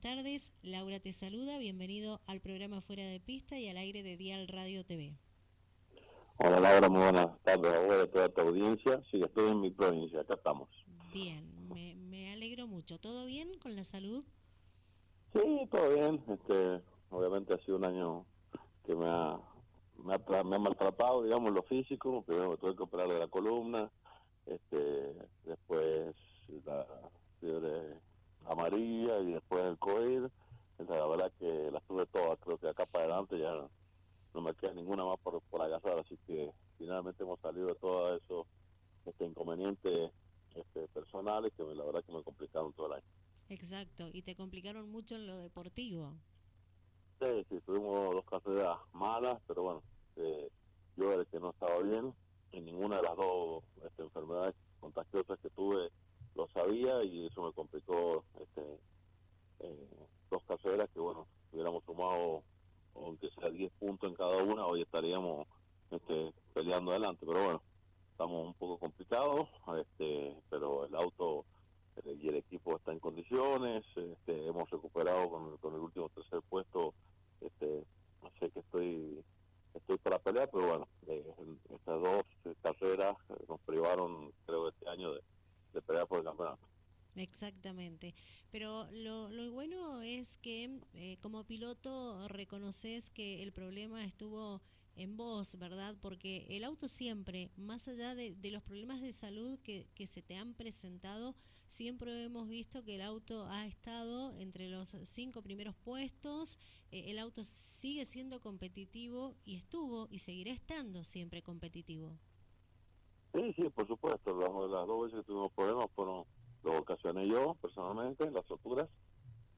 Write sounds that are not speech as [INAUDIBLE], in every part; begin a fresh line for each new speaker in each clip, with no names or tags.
tardes. Laura te saluda. Bienvenido al programa Fuera de Pista y al aire de Dial Radio TV.
Hola Laura, muy buenas tardes a de toda tu audiencia. Sí, estoy en mi provincia, acá estamos.
Bien, me, me alegro mucho. ¿Todo bien con la salud?
Sí, todo bien. Este, obviamente ha sido un año que me ha, me ha, me ha maltratado, digamos, lo físico. Primero tuve que operar de la columna, este, después la fiebre amarilla y después el COVID. la verdad que las tuve todas, creo que acá para adelante ya no me queda ninguna más por, por agasar, así que finalmente hemos salido de todos esos este, inconvenientes este, personales que la verdad que me complicaron todo el año.
Exacto, y te complicaron mucho en lo deportivo.
Sí, sí, tuvimos dos carreras malas, pero bueno, eh, yo el que no estaba bien en ninguna de las dos este, enfermedades contagiosas que tuve lo sabía y eso me complicó este, eh, dos carreras que bueno, hubiéramos sumado aunque sea 10 puntos en cada una, hoy estaríamos este, peleando adelante, pero bueno, estamos un poco complicados, este, pero el auto eh, y el equipo está en condiciones, este, hemos recuperado con, con, el último tercer puesto, este, sé que estoy estoy para pelear, pero bueno, estas dos carreras nos privaron, creo, este año de, de pelear por el campeonato.
Exactamente. Pero lo, bueno es que eh, como piloto reconoces que el problema estuvo en vos, ¿verdad? Porque el auto siempre, más allá de, de los problemas de salud que, que, se te han presentado, siempre hemos visto que el auto ha estado entre los cinco primeros puestos, eh, el auto sigue siendo competitivo y estuvo y seguirá estando siempre competitivo.
Sí, sí, por supuesto. Las, dos veces que tuvimos problemas fueron lo ocasioné yo personalmente, las roturas.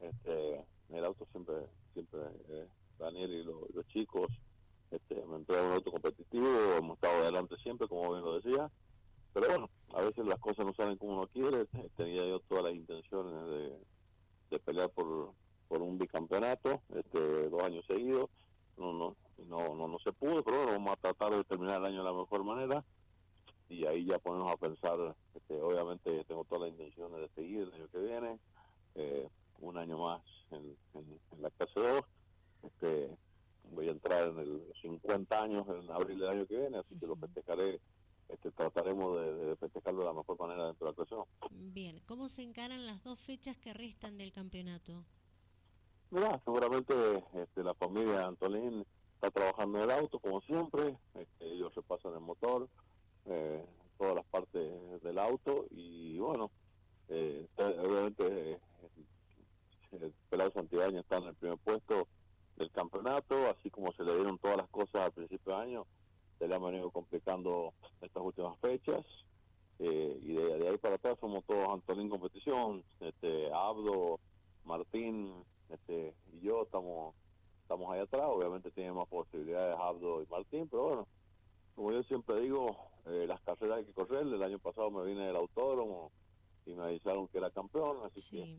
Este, el auto siempre, siempre, eh, Daniel y los chicos, este, me entré un auto competitivo, hemos estado adelante siempre, como bien lo decía. Pero bueno, a veces las cosas no salen como uno quiere. Tenía yo todas las intenciones de, de pelear por, por un bicampeonato, este, dos años seguidos. No, no, no, no, no se pudo, pero bueno, vamos a tratar de terminar el año de la mejor manera y ahí ya ponemos a pensar, este, obviamente tengo todas las intenciones de seguir el año que viene, eh, un año más en, la clase 2, este, voy a entrar en el 50 años en abril del año que viene, así que lo festejaré, este, trataremos de, festejarlo de la mejor manera dentro de la clase 2.
Bien, ¿cómo se encaran las dos fechas que restan del campeonato?
Mira, seguramente este, la familia Antolín está trabajando en el auto como siempre, este, ellos repasan el motor, eh, todas las partes del auto y bueno, eh, obviamente eh, el pelado Santibáñez está en el primer puesto del campeonato, así como se le dieron todas las cosas al principio de año, se le han venido complicando estas últimas fechas eh, y de, ahí para atrás somos todos Antolín competición, este Abdo, Martín este y yo estamos estamos ahí atrás, obviamente tiene más posibilidades Abdo y Martín, pero bueno, como yo siempre digo, eh, las carreras hay que correr. El año pasado me vine del autódromo y me avisaron que era campeón, así que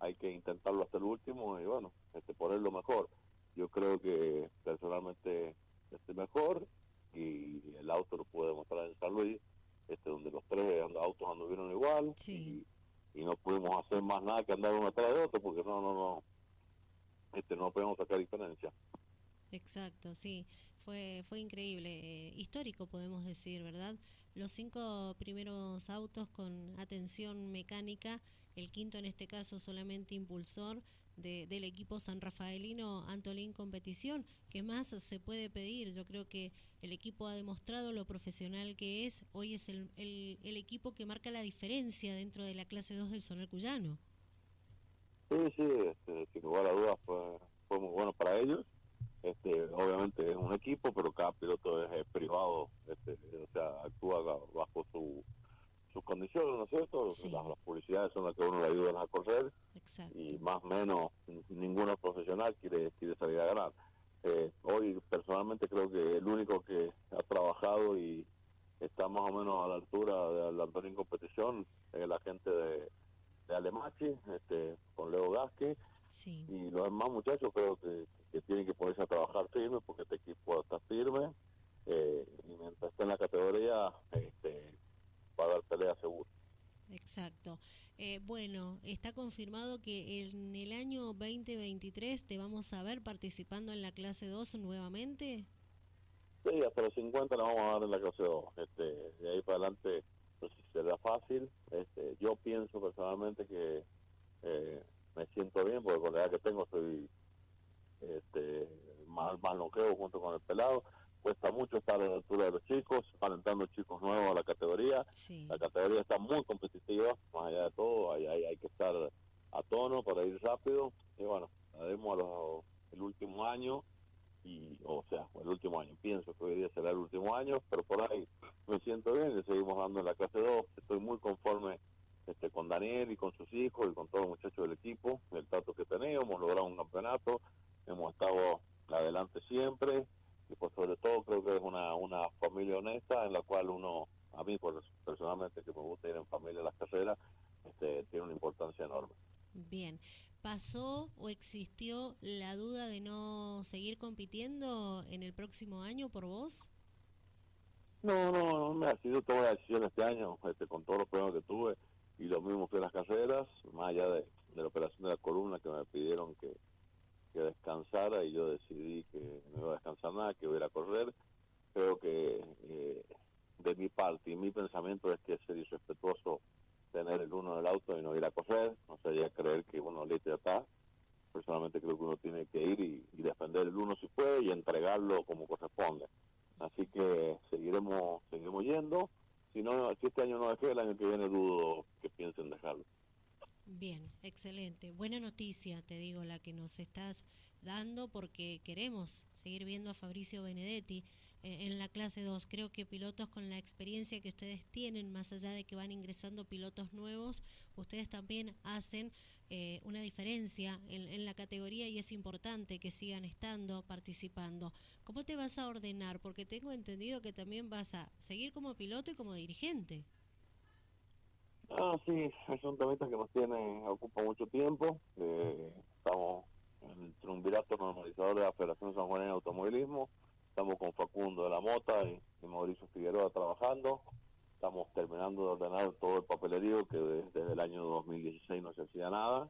hay que intentarlo hasta el último y bueno, este, poner lo mejor. Yo creo que personalmente este mejor y el auto lo pude demostrar en San Luis, este, donde los tres autos anduvieron igual y, no pudimos hacer más nada que andar uno atrás de otro porque no, no, no, este, no podemos sacar diferencia.
Exacto, sí fue, fue increíble, eh, histórico podemos decir, ¿verdad? Los cinco primeros autos con atención mecánica, el quinto en este caso solamente impulsor de, del equipo San Rafaelino Antolín Competición. ¿Qué más se puede pedir? Yo creo que el equipo ha demostrado lo profesional que es. Hoy es el, el, el equipo que marca la diferencia dentro de la clase 2 del Sonar Cuyano.
Sí, sí, este, sin lugar a dudas fue, fue muy bueno para ellos este, obviamente es un equipo, pero cada piloto es, privado, este, o sea, actúa bajo su, sus condiciones, ¿no es cierto? Las, publicidades son las que uno le ayudan a correr y más o menos ninguno profesional quiere, quiere salir a ganar. Eh, hoy personalmente creo que el único que ha trabajado y está más o menos a la altura de Antonio en competición es la gente de, de Alemachi, este, con Leo Y los demás muchachos creo que, que tienen que ponerse a trabajar firme porque este equipo está firme eh, y mientras esté en la categoría este, va a dar pelea seguro.
Exacto. Eh, bueno, está confirmado que en el año 2023 te vamos a ver participando en la clase 2 nuevamente.
Sí, hasta los 50 nos vamos a dar en la clase 2. Este, de ahí para adelante si será fácil. Este, yo pienso personalmente que eh, me siento bien porque con la edad que tengo soy este, más, más longevo junto con el pelado cuesta mucho estar a la altura de los chicos, van entrando chicos nuevos a la categoría. La categoría está muy competitiva, más allá de todo, hay, hay, que estar a tono para ir rápido. Y bueno, haremos el último año, y o sea, el último año, pienso que hoy día será el último año, pero por ahí me siento bien, le seguimos dando en la clase 2, estoy muy conforme este, con Daniel y con sus hijos y con todos los muchachos del equipo, el trato que tenemos, hemos logrado un campeonato, hemos estado adelante siempre, y pues sobre todo creo que es una, una familia honesta en la cual uno, a mí por, personalmente que me gusta ir en familia a las carreras, este, tiene una importancia enorme.
Bien, ¿pasó o existió la duda de no seguir compitiendo en el próximo año por vos?
No, no, no me ha sido toda la decisión este año, este, con todos los problemas que tuve y lo mismo que las carreras, más allá de la operación de la columna que me pidieron que, que descansara y yo decidí que no iba a descansar nada, que iba a correr. Creo que eh, de mi parte y mi pensamiento es que es irrespetuoso tener el uno en el auto y no ir a correr, no sería creer que uno le está. Personalmente creo que uno tiene que ir y, defender el uno si puede y entregarlo como corresponde. Así que seguiremos seguiremos yendo. Si, no, si este año no el año que viene dudo que piensen dejarlo.
Bien, excelente. Buena noticia, te digo, la que nos estás dando porque queremos seguir viendo a Fabricio Benedetti eh, en la clase 2. Creo que pilotos con la experiencia que ustedes tienen, más allá de que van ingresando pilotos nuevos, ustedes también hacen eh, una diferencia en, la categoría y es importante que sigan estando, participando. ¿Cómo te vas a ordenar? Porque tengo entendido que también vas a seguir como piloto y como dirigente.
Ah, sí, es un tema que nos tiene, ocupa mucho tiempo. Eh, estamos en el triunvirato normalizador de la Federación San Juan de Automovilismo. Estamos con Facundo de la Mota y, Mauricio Figueroa trabajando. Estamos terminando de ordenar todo el papelerío que desde el año 2016 no se hacía nada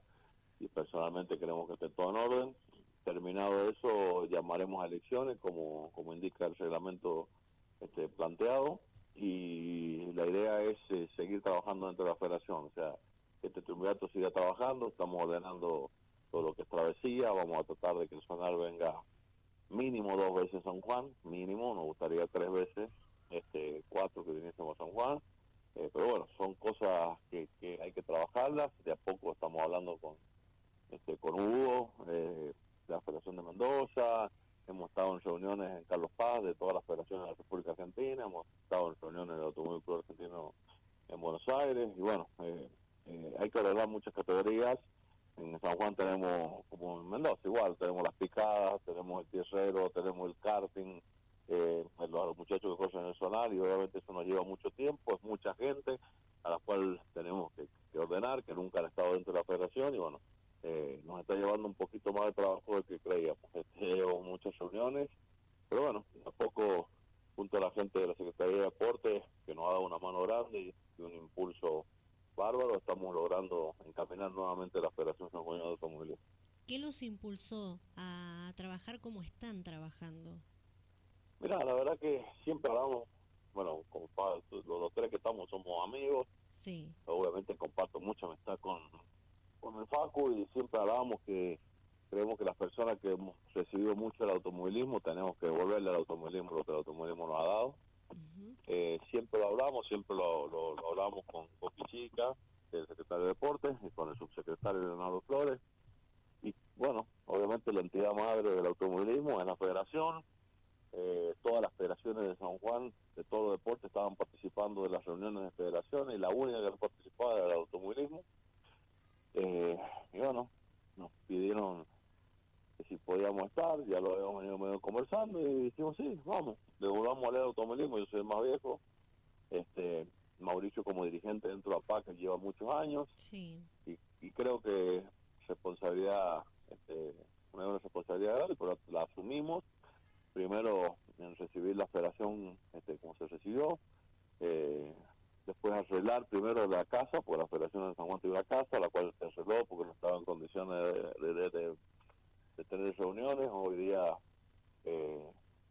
y personalmente queremos que esté todo en orden. Terminado eso, llamaremos a elecciones como, como indica el reglamento este, planteado y la idea es eh, seguir trabajando dentro de la federación, o sea, este triunvirato siga trabajando, estamos ordenando todo lo que es travesía, vamos a tratar de que el sonar venga mínimo dos veces a San Juan, mínimo, nos gustaría tres veces, este cuatro que viniésemos a San Juan, eh, pero bueno, son cosas que, que, hay que trabajarlas, de a poco estamos hablando con este con Hugo, eh, de la Federación de Mendoza, hemos estado en reuniones en Carlos Paz de todas las federaciones de la República Argentina, hemos estado en reuniones del Automóvil Club Argentino en Buenos Aires. Y bueno, eh, eh, hay que arreglar muchas categorías. En San Juan tenemos, como en Mendoza igual, tenemos las picadas, tenemos el tierrero, tenemos el karting, muchachos que corren en el sonar y obviamente eso nos lleva mucho tiempo, es mucha gente a la cual tenemos que, ordenar, que nunca han estado dentro de la federación y bueno, eh, nos está llevando un poquito más de trabajo del que creíamos. Este, [LAUGHS] muchas reuniones, pero bueno, a poco, junto a la gente de la Secretaría de Deportes, que nos ha dado una mano grande y, un impulso bárbaro, estamos logrando encaminar nuevamente la Federación San de Automovilismo.
¿Qué los impulsó a trabajar como están trabajando?
Mira, la verdad que siempre hablamos, bueno, los, los tres que estamos somos amigos.
Sí.
Obviamente comparto mucha amistad con, con el Facu y siempre hablábamos que creemos que las personas que hemos recibido mucho el automovilismo tenemos que devolverle al automovilismo lo que el automovilismo nos ha dado. eh, siempre lo hablamos, siempre lo, lo, hablamos con Coquichica, el secretario de Deportes, y con el subsecretario Leonardo Flores. Y bueno, obviamente la entidad madre del automovilismo es la federación. Eh, todas las federaciones de San Juan, de todos los deportes, estaban participando de las reuniones de federaciones y la única que participaba era el automovilismo. Eh, y bueno, nos pidieron que si podíamos estar, ya lo habíamos venido medio conversando y dijimos, sí, vamos, devolvamos al automovilismo, yo soy el más viejo, este Mauricio como dirigente dentro de APAC lleva muchos años
sí.
y, creo que responsabilidad, este, una responsabilidad grande, pero la asumimos, primero en recibir la federación este, como se recibió, eh, después arreglar primero la casa, porque la Federación de San Juan tiene una casa, la cual se arregló porque no estaba en condiciones de, tener reuniones. Hoy día eh,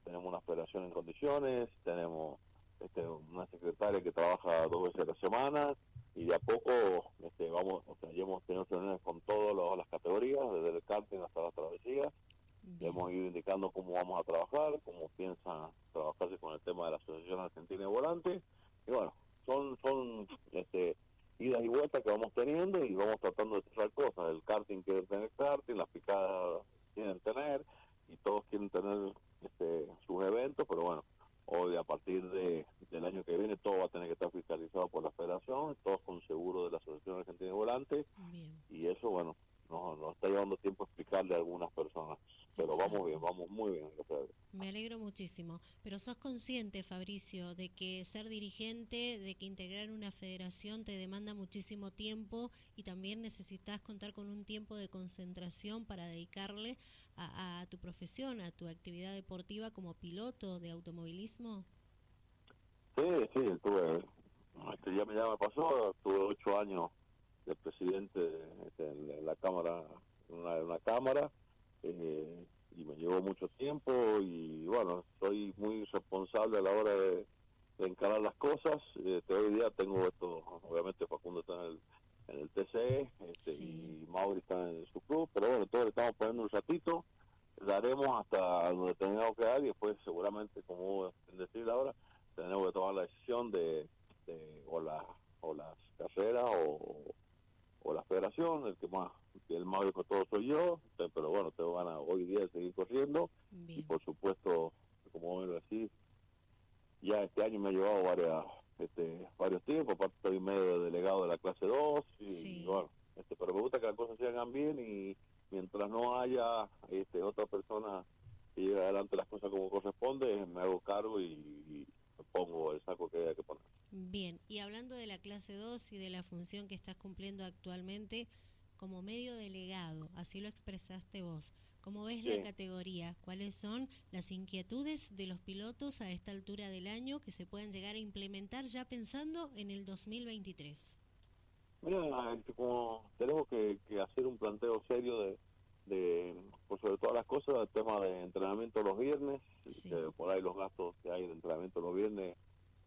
tenemos una federación en condiciones, tenemos este, una secretaria que trabaja dos veces a la semana y de a poco este, vamos, o hemos tenido reuniones con todas las categorías, desde el karting hasta la hemos ido indicando cómo vamos a trabajar, cómo piensa trabajarse con el tema de la Asociación Argentina de Volante. Y bueno, son son este, idas y vueltas que vamos teniendo y vamos tratando de cerrar cosas. El karting quiere tener karting, las picadas quieren tener y todos quieren tener este, sus eventos, pero bueno, hoy a partir de, del año que viene todo va a tener que estar fiscalizado por la federación, todos con seguro de la Asociación Argentina de Volante y eso bueno, nos, nos está llevando tiempo explicarle a algunas personas pero vamos bien, vamos muy bien.
Me alegro Pero sos consciente, Fabricio, de que ser dirigente, de que integrar una federación te demanda muchísimo tiempo y también necesitas contar con un tiempo de concentración para dedicarle a, tu profesión, a tu actividad deportiva como piloto de automovilismo.
Sí, sí, tuve, este, ya, ya me pasó, tuve ocho años de presidente este, en, la cámara, una, una cámara eh, y me llevó mucho tiempo y bueno, soy muy responsable a la hora de, encarar las cosas. Este, hoy día tengo esto, obviamente Facundo está en el, en el TCE este, y Mauri está en su club, pero bueno, todos le estamos poniendo un ratito, daremos hasta donde tengamos que dar y después seguramente, como decir ahora, tenemos que tomar la decisión de, o, la, o las carreras o, o la federación, el que más el más viejo todo soy yo, pero bueno, tengo ganas hoy día de seguir corriendo. Y por supuesto, como ven así, ya este año me ha llevado varias, este, varios tiempos, aparte estoy medio delegado de la clase 2 y, bueno, este, pero me gusta que las cosas se hagan bien y mientras no haya este, otra persona que lleve adelante las cosas como corresponde, me hago cargo y, me pongo el saco que haya que poner.
Bien, y hablando de la clase 2 y de la función que estás cumpliendo actualmente, como medio delegado, así lo expresaste vos. ¿Cómo ves la categoría? ¿Cuáles son las inquietudes de los pilotos a esta altura del año que se pueden llegar a implementar ya pensando en el 2023?
Mira, como tenemos que, hacer un planteo serio de, de por sobre todas las cosas, el tema de entrenamiento los viernes, por ahí los gastos que hay de entrenamiento los viernes,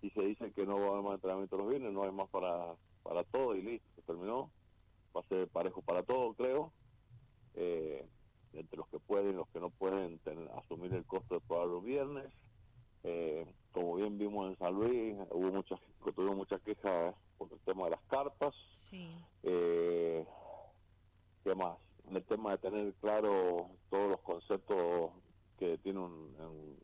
y se dice que no va a haber más entrenamiento los viernes, no hay más para, para todo y listo, se terminó va a ser parejo para todos, creo. Eh, entre los que pueden y los que no pueden asumir el costo de pagar los viernes. Eh, como bien vimos en San Luis, hubo muchas, tuvimos muchas quejas por el tema de las carpas.
Sí.
Eh, ¿Qué más? El tema de tener claro todos los conceptos que tiene un,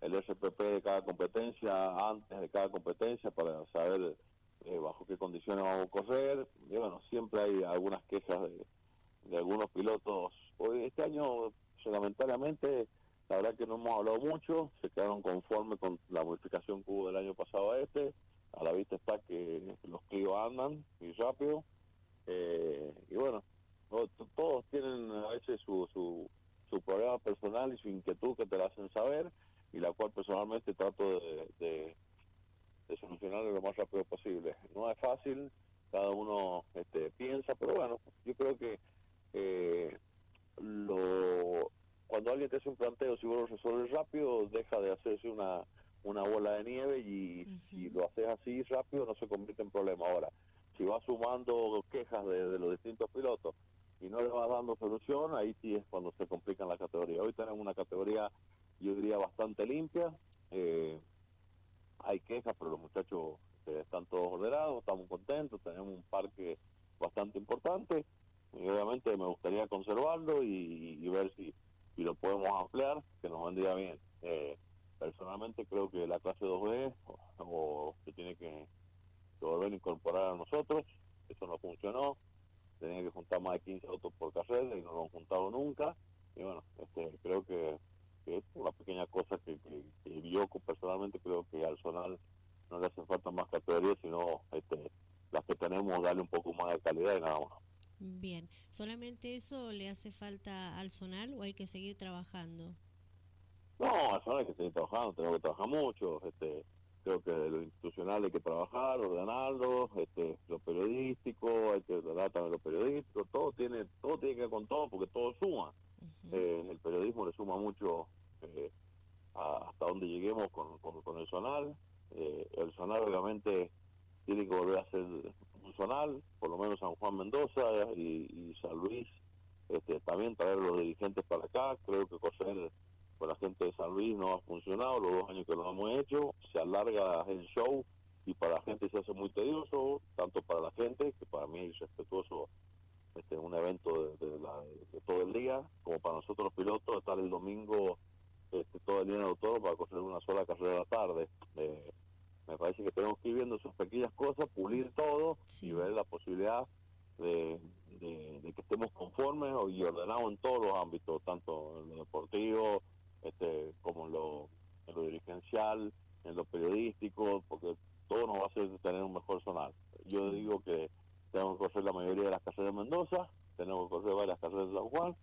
el SPP de cada competencia, antes de cada competencia, para saber eh, bajo qué condiciones vamos a correr. Y bueno, siempre hay algunas quejas de, algunos pilotos. Hoy, este año, lamentablemente, la verdad que no hemos hablado mucho, se quedaron conformes con la modificación que hubo del año pasado a este. A la vista está que los Clio andan y rápido. Eh, y bueno, todos tienen a veces su, su, su problema personal y su inquietud que te la hacen saber y la cual personalmente trato de de solucionarlo lo más rápido posible. No es fácil, cada uno este, piensa, pero bueno, yo creo que eh, lo cuando alguien te hace un planteo, si vos lo resuelves rápido, deja de hacerse una, una bola de nieve y si lo haces así rápido no se convierte en problema. Ahora, si vas sumando quejas de, los distintos pilotos y no le vas dando solución, ahí sí es cuando se complica la categoría. Hoy tenemos una categoría, yo diría, bastante limpia. Eh, hay quejas, pero los muchachos eh, están todos ordenados, estamos contentos, tenemos un parque bastante importante y obviamente me gustaría conservarlo y, ver si, si, lo podemos ampliar, que nos vendría bien. Eh, personalmente creo que la clase 2B o, se tiene que, volver a incorporar a nosotros, eso no funcionó, tenía que juntar más de 15 autos por carrera y no lo han juntado nunca y bueno, este, creo que que es una pequeña cosa que, que, yo personalmente creo que al Zonal no le hacen falta más categorías, sino este, las que tenemos darle un poco más de calidad y nada más.
Bien, ¿solamente eso le hace falta al Zonal o hay que seguir trabajando?
No, al Zonal hay que seguir trabajando, tenemos que trabajar mucho. Este, creo que lo institucional hay que trabajar, ordenarlo, este, lo periodístico, hay que ordenar también lo periodístico, todo tiene, todo tiene que ver con todo porque todo suma. Eh, el periodismo le suma mucho eh, hasta donde lleguemos con, con, el zonal. Eh, el zonal obviamente tiene que volver a ser un zonal, por lo menos San Juan Mendoza y, San Luis, este, también traer los dirigentes para acá, creo que coser con la gente de San Luis no ha funcionado, los dos años que lo hemos hecho, se alarga el show y para la gente se hace muy tedioso, tanto para la gente, que para mí es respetuoso este, un evento de, todo el día, como para nosotros los pilotos, estar el domingo este, todo el día en el autor para coger una sola carrera de la tarde. Eh, me parece que tenemos que ir viendo esas pequeñas cosas, pulir todo y ver la posibilidad de, que estemos conformes y ordenados en todos los ámbitos, tanto en lo deportivo este, como en lo, en lo dirigencial, en lo periodístico, porque todo nos va a hacer tener un mejor sonar. Yo digo que tenemos que correr la mayoría de las carreras de Mendoza, tenemos que correr varias carreras de San Juan,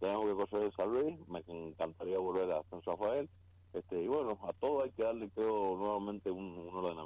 tenemos que correr de San Luis, me encantaría volver a San Rafael, este, y bueno, a todo hay que darle, creo, nuevamente un ordenamiento.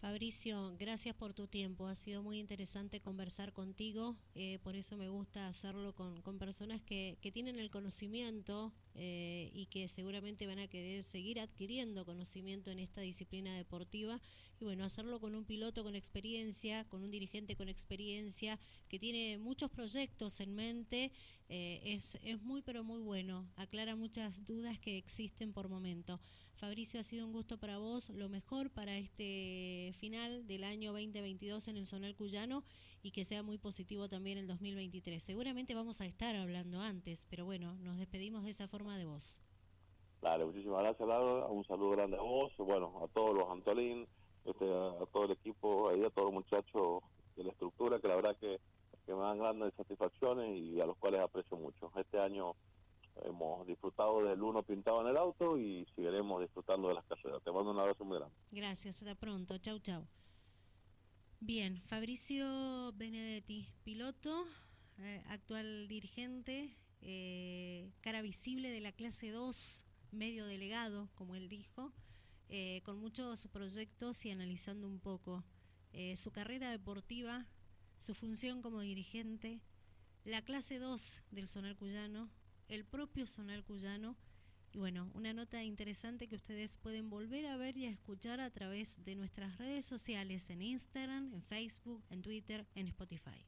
Fabricio, gracias por tu tiempo. Ha sido muy interesante conversar contigo. Eh, por eso me gusta hacerlo con, personas que, tienen el conocimiento eh, y que seguramente van a querer seguir adquiriendo conocimiento en esta disciplina deportiva. Y bueno, hacerlo con un piloto con experiencia, con un dirigente con experiencia, que tiene muchos proyectos en mente, eh, es, es muy, pero muy bueno. Aclara muchas dudas que existen por momento. Fabricio, ha sido un gusto para vos, lo mejor para este final del año 2022 en el Zonal Cuyano y que sea muy positivo también el 2023. Seguramente vamos a estar hablando antes, pero bueno, nos despedimos de esa forma de vos.
Dale, muchísimas gracias, Laura. Un saludo grande a vos, bueno, a todos los Antolín, este, a todo el equipo, ahí a todos los muchachos de la estructura, que la verdad que, que me dan grandes satisfacciones y a los cuales aprecio mucho. Este año hemos disfrutado del uno pintado en el auto y seguiremos disfrutando de las carreras. Te mando un abrazo muy grande.
Gracias, hasta pronto. Chau, chau. Bien, Fabricio Benedetti, piloto, eh, actual dirigente, eh, cara visible de la clase 2, medio delegado, como él dijo, eh, con muchos proyectos y analizando un poco su carrera deportiva, su función como dirigente, la clase 2 del Sonar Cuyano, el propio Zonal Cuyano. Y bueno, una nota interesante que ustedes pueden volver a ver y a escuchar a través de nuestras redes sociales en Instagram, en Facebook, en Twitter, en Spotify.